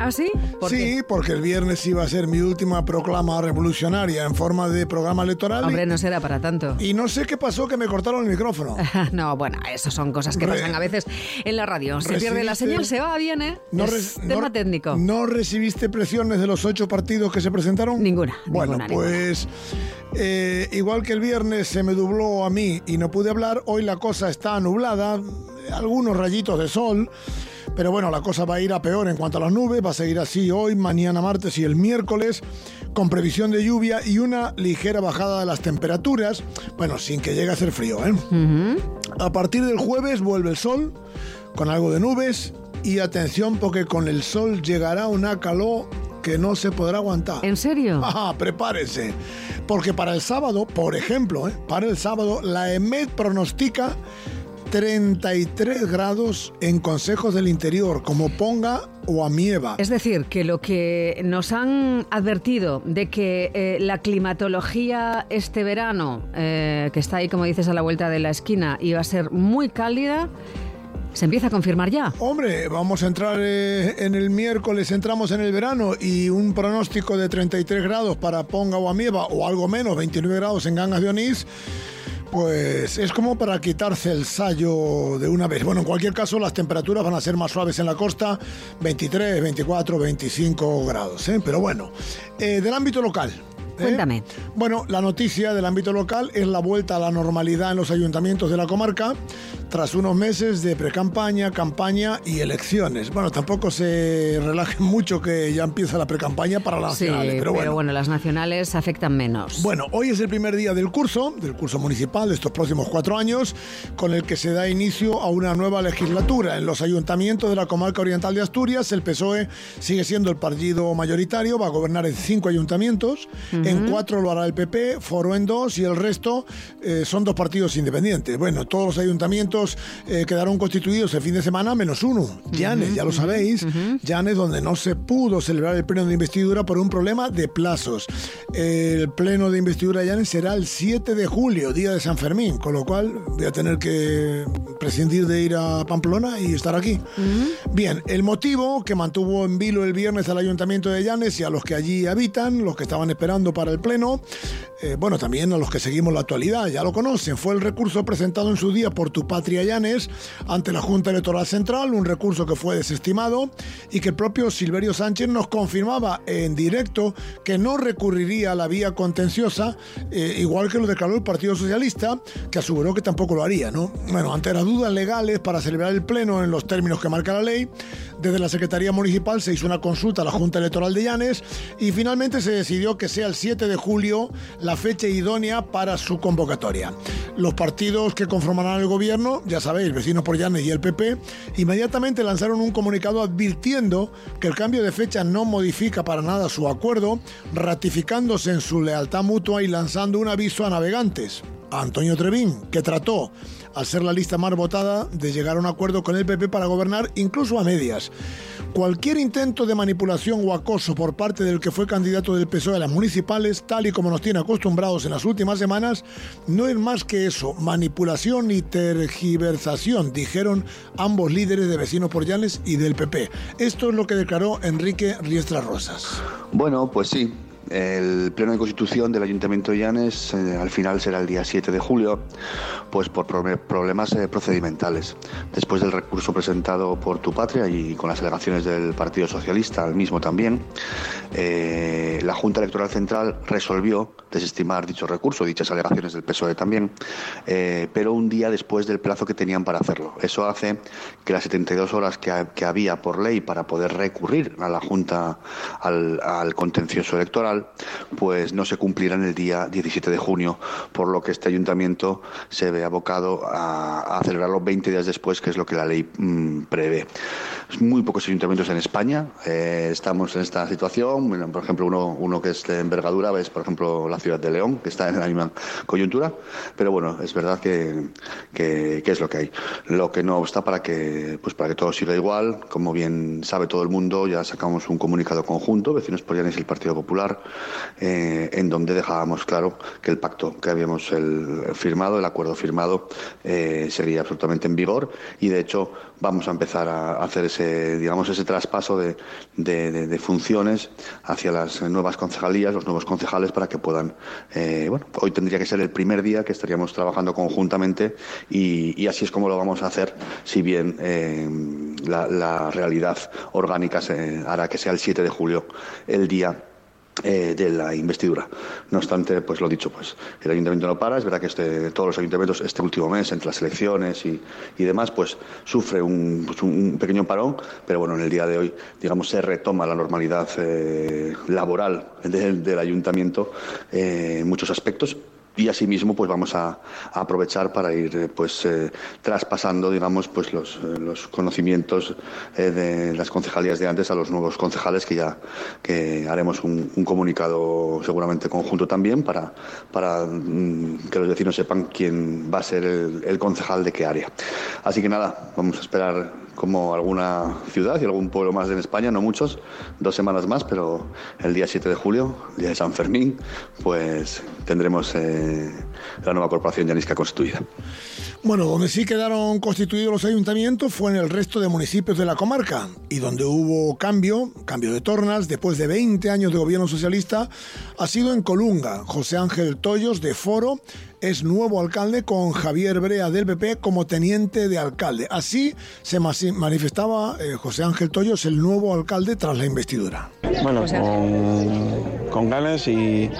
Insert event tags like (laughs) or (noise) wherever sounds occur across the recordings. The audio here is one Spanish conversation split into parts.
¿Ah, sí? ¿Por sí, qué? porque el viernes iba a ser mi última proclama revolucionaria en forma de programa electoral. y- Hombre, no será para tanto. Y no sé qué pasó que me cortaron el micrófono. (laughs) No, bueno, eso son cosas que Re- pasan a veces en la radio. Se pierde la señal, se va, viene. No es tema no- técnico. ¿No recibiste presiones de los ocho partidos que se presentaron? Ninguna, Bueno, ninguna, pues eh, igual que el viernes se me dubló a mí y no pude hablar, hoy la cosa está nublada, algunos rayitos de sol. Pero bueno, la cosa va a ir a peor en cuanto a las nubes, va a seguir así hoy, mañana martes y el miércoles, con previsión de lluvia y una ligera bajada de las temperaturas, bueno, sin que llegue a hacer frío. ¿eh? A partir del jueves vuelve el sol, con algo de nubes, y atención porque con el sol llegará una calor que no se podrá aguantar. ¿En serio? (laughs) Ajá, prepárese. Porque para el sábado, por ejemplo, ¿eh? para el sábado, la EMED pronostica 33 grados en consejos del interior, como Ponga o Amieva. Es decir, que lo que nos han advertido de que eh, la climatología este verano, eh, que está ahí, como dices, a la vuelta de la esquina, iba a ser muy cálida, se empieza a confirmar ya. Hombre, vamos a entrar eh, en el miércoles, entramos en el verano y un pronóstico de 33 grados para Ponga o Amieva o algo menos, 29 grados en Gangas de Onís. Pues es como para quitarse el sallo de una vez. Bueno, en cualquier caso, las temperaturas van a ser más suaves en la costa, 23, 24, 25 grados. ¿eh? Pero bueno, eh, del ámbito local. Cuéntame. Bueno, la noticia del ámbito local es la vuelta a la normalidad en los ayuntamientos de la comarca tras unos meses de precampaña, campaña y elecciones. Bueno, tampoco se relajen (laughs) mucho que ya empieza la precampaña para las Sí, nacionales, pero bueno. las nacionales afectan menos. Bueno, hoy es el primer día del curso, del curso municipal de estos próximos cuatro años, con el que se da inicio a una nueva legislatura. En los ayuntamientos de la comarca oriental de Asturias, el PSOE sigue siendo el partido mayoritario, va a gobernar en cinco ayuntamientos, en cuatro lo hará el PP, Foro en dos y el resto eh, son dos partidos independientes. Bueno, todos los ayuntamientos eh, quedaron constituidos el fin de semana, menos uno, Llanes, ya lo sabéis, Llanes donde no se pudo celebrar el pleno de investidura por un problema de plazos. El pleno de investidura de Llanes será el 7 de julio, día de San Fermín, con lo cual voy a tener que prescindir de ir a Pamplona y estar aquí. Bien, el motivo que mantuvo en vilo el viernes al ayuntamiento de Llanes y a los que allí habitan, los que estaban esperando para el pleno, eh, bueno, también a los que seguimos la actualidad, ya lo conocen, fue el recurso presentado en su día por Tu Patria Llanes ante la Junta Electoral Central, un recurso que fue desestimado y que el propio Silverio Sánchez nos confirmaba en directo que no recurriría a la vía contenciosa, eh, igual que lo declaró el Partido Socialista, que aseguró que tampoco lo haría, ¿no? Bueno, ante las dudas legales para celebrar el pleno en los términos que marca la ley, desde la Secretaría Municipal se hizo una consulta a la Junta Electoral de Llanes y finalmente se decidió que sea el 7 de julio la fecha idónea para su convocatoria. Los partidos que conformarán el gobierno, ya sabéis, Vecinos por Llanes y el PP, inmediatamente lanzaron un comunicado advirtiendo que el cambio de fecha no modifica para nada su acuerdo, ratificándose en su lealtad mutua y lanzando un aviso a navegantes. A Antonio Trevín, que trató, al ser la lista más votada, de llegar a un acuerdo con el PP para gobernar incluso a medias. Cualquier intento de manipulación o acoso por parte del que fue candidato del PSOE a las municipales, tal y como nos tiene acostumbrados en las últimas semanas, no es más que eso, manipulación y tergiversación, dijeron ambos líderes de Vecinos por Llanes y del PP. Esto es lo que declaró Enrique Riestra Rosas. Bueno, pues sí. El pleno de constitución del Ayuntamiento de Llanes eh, al final será el día 7 de julio, pues por pro- problemas eh, procedimentales. Después del recurso presentado por Tu Patria y con las alegaciones del Partido Socialista, el mismo también, eh, la Junta Electoral Central resolvió desestimar dicho recurso, dichas alegaciones del PSOE también, eh, pero un día después del plazo que tenían para hacerlo. Eso hace que las 72 horas que, que había por ley para poder recurrir a la Junta al, contencioso electoral pues no se cumplirán el día 17 de junio, por lo que este ayuntamiento se ve abocado a, celebrarlo 20 días después, que es lo que la ley mm, prevé. Muy pocos ayuntamientos en España eh, estamos en esta situación. por ejemplo, uno, uno que es de envergadura es, por ejemplo, la ciudad de León, que está en la misma coyuntura. Pero bueno, es verdad que, que, es lo que hay. Lo que no está para que, pues para que todo siga igual. Como bien sabe todo el mundo, ya sacamos un comunicado conjunto, Vecinos Polianes y el Partido Popular, eh, en donde dejábamos claro que el pacto que habíamos el, firmado, el acuerdo firmado, eh, sería absolutamente en vigor y de hecho vamos a empezar a hacer ese, digamos, ese traspaso de, de, funciones hacia las nuevas concejalías, los nuevos concejales, para que puedan, eh, bueno, hoy tendría que ser el primer día que estaríamos trabajando conjuntamente y, así es como lo vamos a hacer, si bien eh, la, realidad orgánica hará que sea el 7 de julio el día eh, de la investidura. No obstante, pues lo dicho, pues el ayuntamiento no para. Es verdad que este, todos los ayuntamientos este último mes, entre las elecciones y, demás, pues sufre pues, un, pequeño parón, pero bueno, en el día de hoy, digamos, se retoma la normalidad eh, laboral del, ayuntamiento eh, en muchos aspectos y asimismo pues vamos a, aprovechar para ir eh, pues eh, traspasando digamos pues los, eh, los conocimientos de las concejalías de antes a los nuevos concejales que ya que haremos un, comunicado seguramente conjunto también para para mm, que los vecinos sepan quién va a ser el concejal de qué área. Así que nada vamos a esperar como alguna ciudad y algún pueblo más en España, no muchos, dos semanas más, pero el día 7 de julio, el día de San Fermín, pues tendremos eh, la nueva corporación llanisca constituida. Bueno, donde sí quedaron constituidos los ayuntamientos fue en el resto de municipios de la comarca y donde hubo cambio, cambio de tornas, después de 20 años de gobierno socialista, ha sido en Colunga. José Ángel Toyos de Foro es nuevo alcalde con Javier Brea del PP como teniente de alcalde. Así se manifestaba eh, José Ángel Toyos, el nuevo alcalde tras la investidura. Bueno, con, ganas y,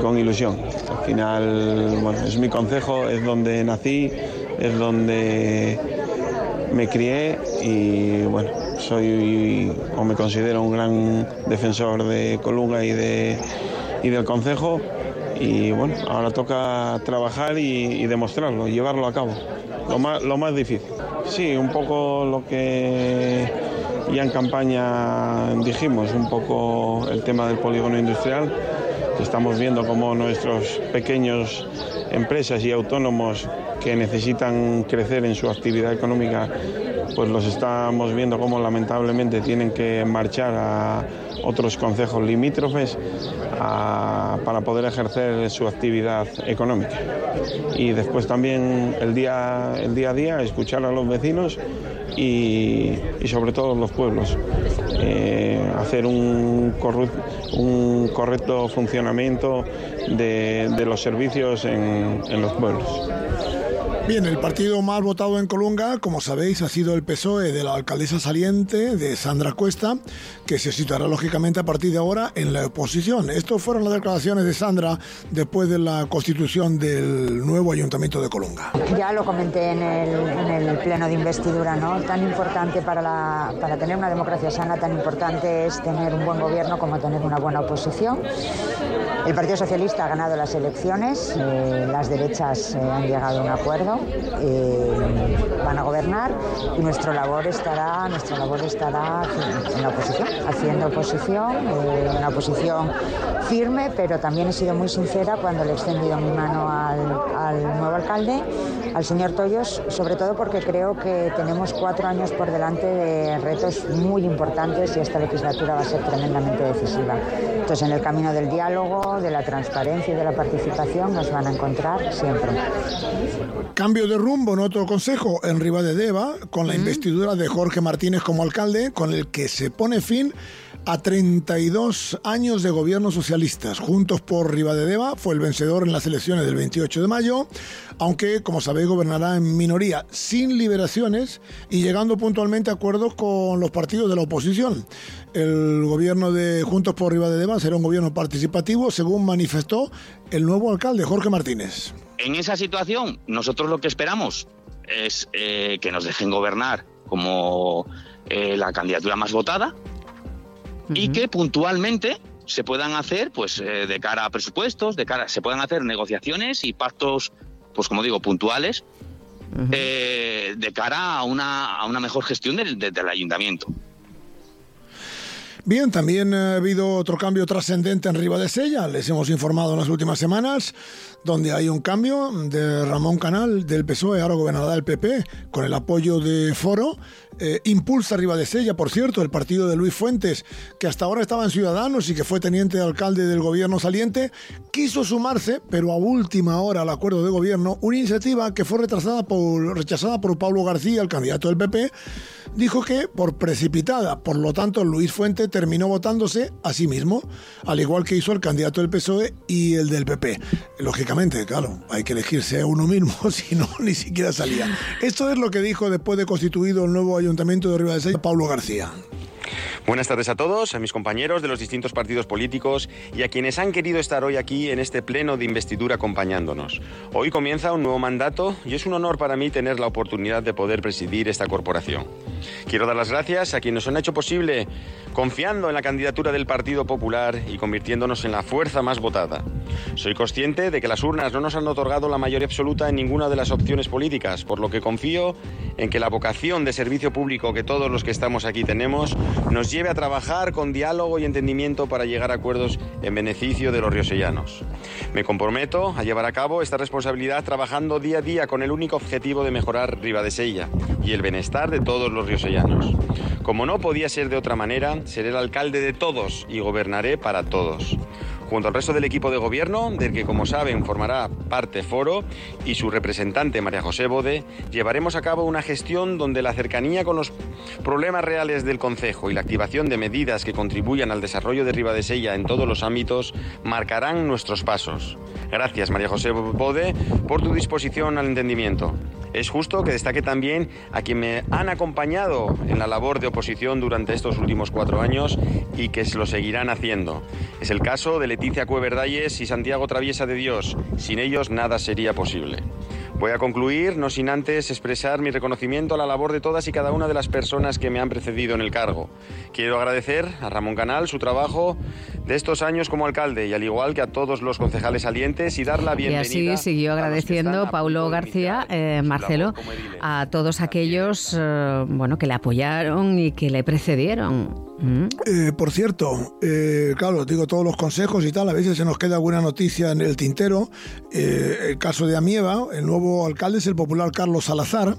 con ilusión. Al final, bueno, es mi consejo, es donde nací, es donde me crié y bueno, soy o me considero un gran defensor de Colunga y, de, y del consejo y bueno, ahora toca trabajar y, demostrarlo, llevarlo a cabo, lo más, lo más difícil. Sí, un poco lo que ya en campaña dijimos, un poco el tema del polígono industrial, estamos viendo cómo nuestros pequeños empresas y autónomos que necesitan crecer en su actividad económica, pues los estamos viendo cómo lamentablemente tienen que marchar a otros concejos limítrofes para poder ejercer su actividad económica. Y después también el día, el día a día, escuchar a los vecinos y, sobre todo los pueblos. Eh, hacer un, correcto funcionamiento de, los servicios en los pueblos. Bien, el partido más votado en Colunga, como sabéis, ha sido el PSOE de la alcaldesa saliente, de Sandra Cuesta, que se situará lógicamente a partir de ahora en la oposición. Estas fueron las declaraciones de Sandra después de la constitución del nuevo ayuntamiento de Colunga. Ya lo comenté en el, pleno de investidura, ¿no? Tan importante para, para tener una democracia sana, tan importante es tener un buen gobierno como tener una buena oposición. El Partido Socialista ha ganado las elecciones, eh, las derechas eh, han llegado a un acuerdo eh, van a gobernar y nuestra labor estará, nuestra labor estará en la oposición, haciendo oposición, eh, una oposición firme, pero también he sido muy sincera cuando le he extendido mi mano al, nuevo alcalde, al señor Toyos, sobre todo porque creo que tenemos cuatro años por delante de retos muy importantes y esta legislatura va a ser tremendamente decisiva. Entonces, en el camino del diálogo, de la transparencia y de la participación nos van a encontrar siempre. Cambio de rumbo en otro consejo en Deva con la investidura de Jorge Martínez como alcalde, con el que se pone fin a 32 años de gobierno socialistas. Juntos por Deva fue el vencedor en las elecciones del 28 de mayo, aunque, como sabéis, gobernará en minoría, sin liberaciones y llegando puntualmente a acuerdos con los partidos de la oposición. El gobierno de Juntos por Deva será un gobierno participativo, según manifestó el nuevo alcalde, Jorge Martínez. En esa situación, nosotros lo que esperamos es eh, que nos dejen gobernar como eh, la candidatura más votada y que puntualmente se puedan hacer, pues eh, de cara a presupuestos, de cara, se puedan hacer negociaciones y pactos, pues como digo, puntuales, eh, de cara a una, a una mejor gestión del, del ayuntamiento. Bien, también ha habido otro cambio trascendente en Riva de Sella. Les hemos informado en las últimas semanas donde hay un cambio de Ramón Canal del PSOE, ahora gobernador del PP, con el apoyo de Foro. Eh, impulsa Riva de Sella, por cierto, el partido de Luis Fuentes, que hasta ahora estaba en Ciudadanos y que fue teniente de alcalde del gobierno saliente, quiso sumarse, pero a última hora al acuerdo de gobierno, una iniciativa que fue retrasada por, rechazada por Pablo García, el candidato del PP, dijo que por precipitada. Por lo tanto, Luis Fuente terminó votándose a sí mismo, al igual que hizo el candidato del PSOE y el del PP. Lógicamente, claro, hay que elegirse a uno mismo, (laughs) si no, ni siquiera salía. Esto es lo que dijo después de constituido el nuevo ayuntamiento de Ribadesella, Pablo García. Buenas tardes a todos, a mis compañeros de los distintos partidos políticos y a quienes han querido estar hoy aquí en este pleno de investidura acompañándonos. Hoy comienza un nuevo mandato y es un honor para mí tener la oportunidad de poder presidir esta corporación. Quiero dar las gracias a quienes nos han hecho posible confiando en la candidatura del Partido Popular y convirtiéndonos en la fuerza más votada. Soy consciente de que las urnas no nos han otorgado la mayoría absoluta en ninguna de las opciones políticas, por lo que confío en que la vocación de servicio público que todos los que estamos aquí tenemos nos lleve a trabajar con diálogo y entendimiento para llegar a acuerdos en beneficio de los riosellanos. Me comprometo a llevar a cabo esta responsabilidad trabajando día a día con el único objetivo de mejorar Ribadesella y el bienestar de todos los riosellanos. Como no podía ser de otra manera, seré el alcalde de todos y gobernaré para todos junto al resto del equipo de gobierno, del que como saben formará parte Foro, y su representante María José Bode, llevaremos a cabo una gestión donde la cercanía con los problemas reales del Concejo y la activación de medidas que contribuyan al desarrollo de Ribadesella en todos los ámbitos marcarán nuestros pasos. Gracias María José Bode por tu disposición al entendimiento. Es justo que destaque también a quien me han acompañado en la labor de oposición durante estos últimos cuatro años y que lo seguirán haciendo. Es el caso de Leticia Cueverdalles y Santiago Traviesa de Dios. Sin ellos nada sería posible. Voy a concluir, no sin antes expresar mi reconocimiento a la labor de todas y cada una de las personas que me han precedido en el cargo. Quiero agradecer a Ramón Canal su trabajo de estos años como alcalde y al igual que a todos los concejales salientes y dar la bienvenida. Y así siguió agradeciendo Paulo García, eh, Marcelo, a todos aquellos eh, bueno, que le apoyaron y que le precedieron. Mm. Eh, por cierto, eh, claro, digo todos los consejos y tal, a veces se nos queda alguna noticia en el tintero. Eh, el caso de Amieva, el nuevo alcalde es el popular Carlos Salazar.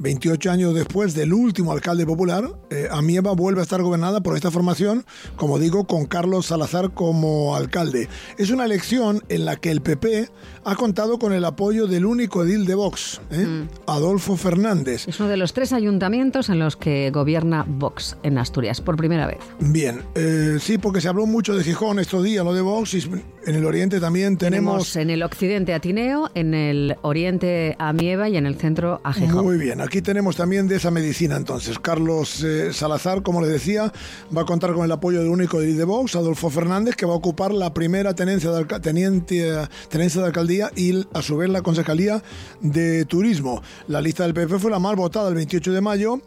28 años después del último alcalde popular, eh, Amieva vuelve a estar gobernada por esta formación, como digo, con Carlos Salazar como alcalde. Es una elección en la que el PP ha contado con el apoyo del único edil de Vox, ¿eh? Mm. Adolfo Fernández. Es uno de los tres ayuntamientos en los que gobierna Vox en Asturias, por primera vez. Bien, eh, sí, porque se habló mucho de Gijón estos días, lo de Vox, y en el oriente también tenemos... Tenemos en el occidente a Tineo, en el oriente a Mieva y en el centro a Gijón. Muy bien, aquí tenemos también de esa medicina entonces. Carlos eh, Salazar, como les decía, va a contar con el apoyo del único edil de Vox, Adolfo Fernández, que va a ocupar la primera tenencia de, alca- teniente, tenencia de alcaldía y a su vez la concejalía de turismo. La lista del PP fue la más votada el 28 de mayo.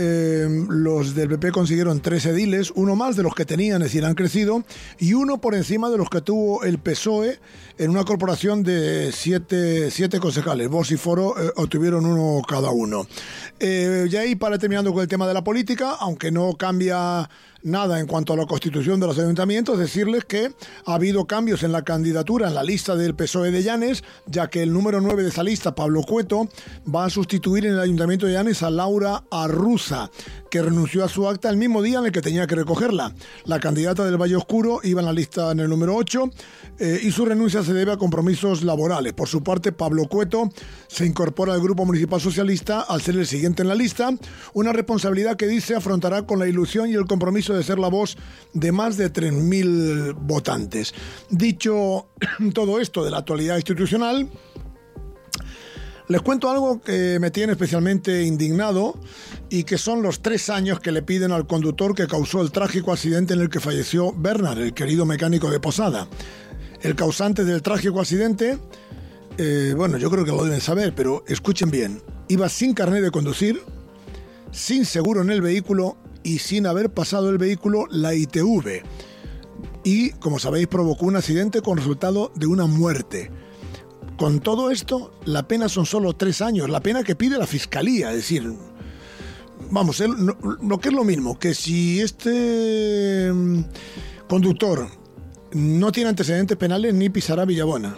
Eh, los del PP consiguieron tres ediles, uno más de los que tenían, es decir, han crecido, y uno por encima de los que tuvo el PSOE en una corporación de siete, siete concejales. Vox y Foro eh, obtuvieron uno cada uno. Eh, y ahí, para terminando con el tema de la política, aunque no cambia nada en cuanto a la constitución de los ayuntamientos, decirles que ha habido cambios en la candidatura, en la lista del PSOE de Llanes, ya que el número 9 de esa lista, Pablo Cueto, va a sustituir en el ayuntamiento de Llanes a Laura Que renunció a su acta el mismo día en el que tenía que recogerla. La candidata del Valle Oscuro iba en la lista en el número 8 eh, y su renuncia se debe a compromisos laborales. Por su parte, Pablo Cueto se incorpora al Grupo Municipal Socialista al ser el siguiente en la lista, una responsabilidad que dice afrontará con la ilusión y el compromiso de ser la voz de más de 3.000 votantes. Dicho (clears throat) todo esto de la actualidad institucional, les cuento algo que me tiene especialmente indignado y que son los tres años que le piden al conductor que causó el trágico accidente en el que falleció Bernard, el querido mecánico de Posada. El causante del trágico accidente, eh, bueno, yo creo que lo deben saber, pero escuchen bien, iba sin carnet de conducir, sin seguro en el vehículo y sin haber pasado el vehículo la ITV. y, como sabéis, provocó un accidente con resultado de una muerte. Con todo esto, la pena son solo tres años, la pena que pide la fiscalía, es decir, vamos, lo que es lo mismo, que si este mm, conductor no tiene antecedentes penales ni pisará Villabona.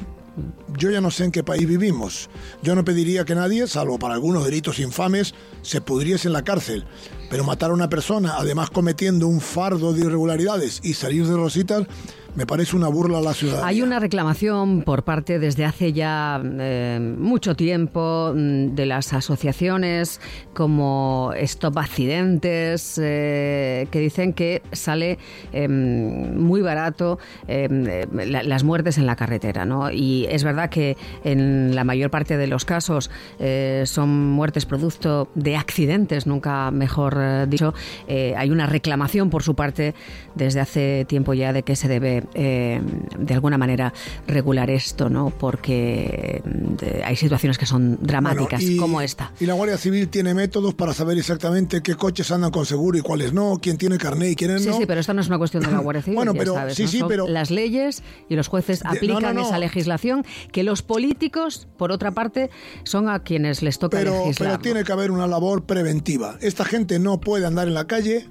Yo ya no sé en qué país vivimos. Yo no pediría que nadie, salvo para algunos delitos infames, se pudriese en la cárcel. Pero matar a una persona, además cometiendo un fardo de irregularidades y salir de rositas, me parece una burla a la ciudad. Hay una reclamación por parte desde hace ya eh, mucho tiempo mm, de las asociaciones como Stop Accidentes eh, que dicen que sale em, muy barato em, las muertes en la carretera. ¿no? Y es verdad que en la mayor parte de los casos eh, son muertes producto de accidentes, nunca mejor dicho. hay una reclamación por su parte desde hace tiempo ya de que se debe eh, de alguna manera regular esto, ¿no? Porque eh, hay situaciones que son dramáticas, como esta. Y la Guardia Civil tiene métodos para saber exactamente qué coches andan con seguro y cuáles no, quién tiene carné y quiénes no. Sí, sí, pero esta no es una cuestión de la Guardia Civil. bueno, pero sí, sí, pero las leyes y los jueces aplican esa legislación que los políticos, por otra parte, son a quienes les toca pero, legislar. Pero tiene que haber una labor preventiva. Esta gente no puede andar en la calle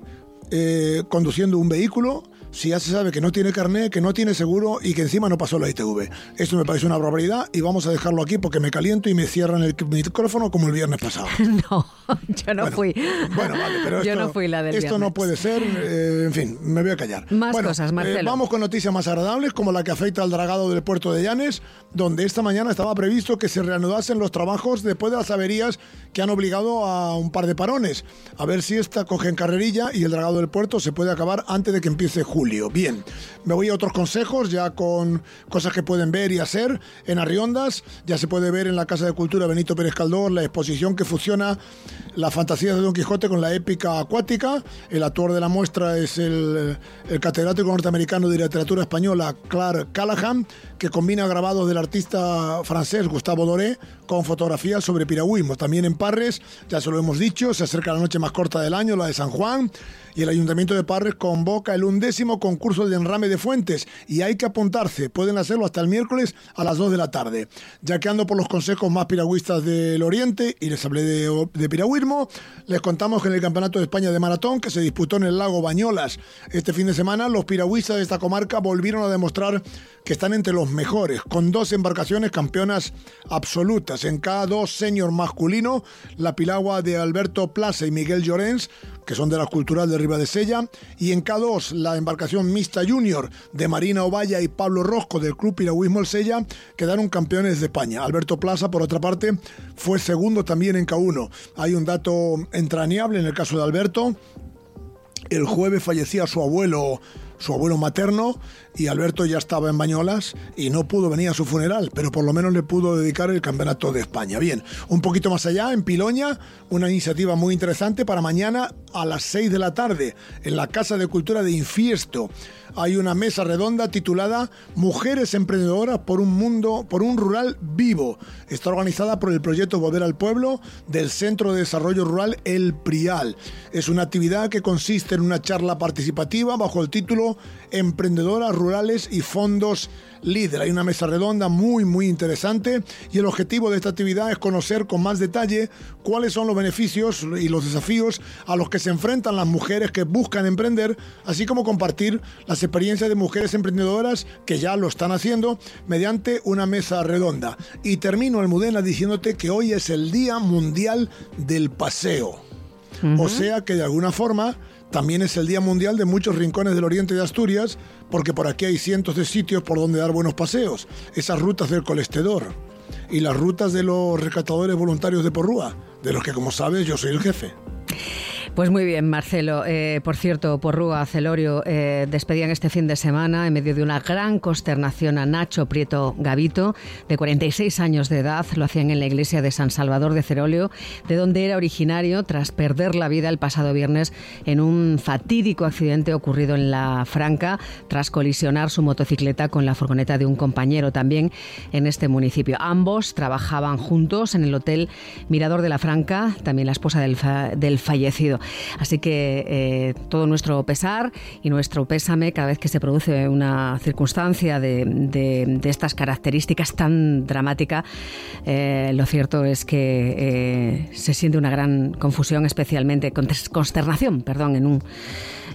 eh, conduciendo un vehículo si ya se sabe que no tiene carné, que no tiene seguro y que encima no pasó la ITV. Esto me parece una barbaridad y vamos a dejarlo aquí porque me caliento y me cierran el micrófono como el viernes pasado. (laughs) no, yo no fui. Bueno, vale, pero yo esto, no fui la del Esto no puede ser, eh, en fin, me voy a callar. Más cosas, Marcelo. Eh, vamos con noticias más agradables como la que afecta al dragado del puerto de Llanes, donde esta mañana estaba previsto que se reanudasen los trabajos después de las averías que han obligado a un par de parones. A ver si esta coge en carrerilla y el dragado del puerto se puede acabar antes de que empiece julio. Bien. Me voy a otros consejos, ya con cosas que pueden ver y hacer. En Arriondas ya se puede ver en la Casa de Cultura Benito Pérez Caldor la exposición que fusiona la fantasía de Don Quijote con la épica acuática. El autor de la muestra es el, el catedrático norteamericano de literatura española Clark Callahan, que combina grabados del artista francés Gustavo Doré con fotografías sobre piragüismo. También en Parres, ya se lo hemos dicho, se acerca la noche más corta del año, la de San Juan y el Ayuntamiento de Parres convoca el undécimo concurso de enrame de fuentes y hay que apuntarse. Pueden hacerlo hasta el miércoles a las 2 de la tarde. Ya que ando por los consejos más piragüistas del Oriente y les hablé de, de piragüismo, les contamos que en el Campeonato de España de Maratón, que se disputó en el lago Bañolas este fin de semana, los piragüistas de esta comarca volvieron a demostrar que están entre los mejores, con dos embarcaciones campeonas absolutas. En cada dos senior masculino, la pilagua de Alberto Plaza y Miguel Llorens, que son de la cultural de Riva de Sella, y en K2 la embarcación Mista Junior de Marina Ovalla y Pablo Rosco del Club Piragüismo El Sella quedaron campeones de España. Alberto Plaza, por otra parte, fue segundo también en K1. Hay un dato entrañable en el caso de Alberto. El jueves fallecía su abuelo su abuelo materno y Alberto ya estaba en Bañolas y no pudo venir a su funeral, pero por lo menos le pudo dedicar el Campeonato de España. Bien, un poquito más allá, en Piloña, una iniciativa muy interesante para mañana a las 6 de la tarde en la Casa de Cultura de Infiesto. Hay una mesa redonda titulada Mujeres emprendedoras por un mundo, por un rural vivo. Está organizada por el proyecto Volver al Pueblo del Centro de Desarrollo Rural El Prial. Es una actividad que consiste en una charla participativa bajo el título Emprendedoras Rurales y Fondos líder. Hay una mesa redonda muy, muy interesante y el objetivo de esta actividad es conocer con más detalle cuáles son los beneficios y los desafíos a los que se enfrentan las mujeres que buscan emprender, así como compartir las experiencias de mujeres emprendedoras que ya lo están haciendo mediante una mesa redonda. Y termino, Almudena, diciéndote que hoy es el Día Mundial del Paseo. O sea que de alguna forma también es el Día Mundial de muchos rincones del oriente de Asturias, porque por aquí hay cientos de sitios por donde dar buenos paseos, esas rutas del colestedor y las rutas de los rescatadores voluntarios de Porrúa, de los que como sabes yo soy el jefe. Pues muy bien, Marcelo. Eh, por cierto, Porrúa, Celorio, eh, despedían este fin de semana en medio de una gran consternación a Nacho Prieto Gavito, de 46 años de edad. Lo hacían en la iglesia de San Salvador de Cerolio, de donde era originario tras perder la vida el pasado viernes en un fatídico accidente ocurrido en La Franca, tras colisionar su motocicleta con la furgoneta de un compañero también en este municipio. Ambos trabajaban juntos en el hotel Mirador de La Franca, también la esposa del, del fallecido. Así que eh, todo nuestro pesar y nuestro pésame cada vez que se produce una circunstancia de, estas características tan dramática, eh, lo cierto es que se siente una gran confusión, especialmente consternación, perdón, en un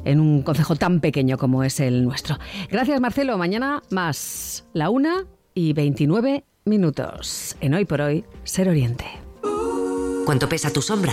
en un concejo tan pequeño como es el nuestro. Gracias, Marcelo. Mañana más la una y 29 minutos. En Hoy por Hoy, Ser Oriente. ¿Cuánto pesa tu sombra?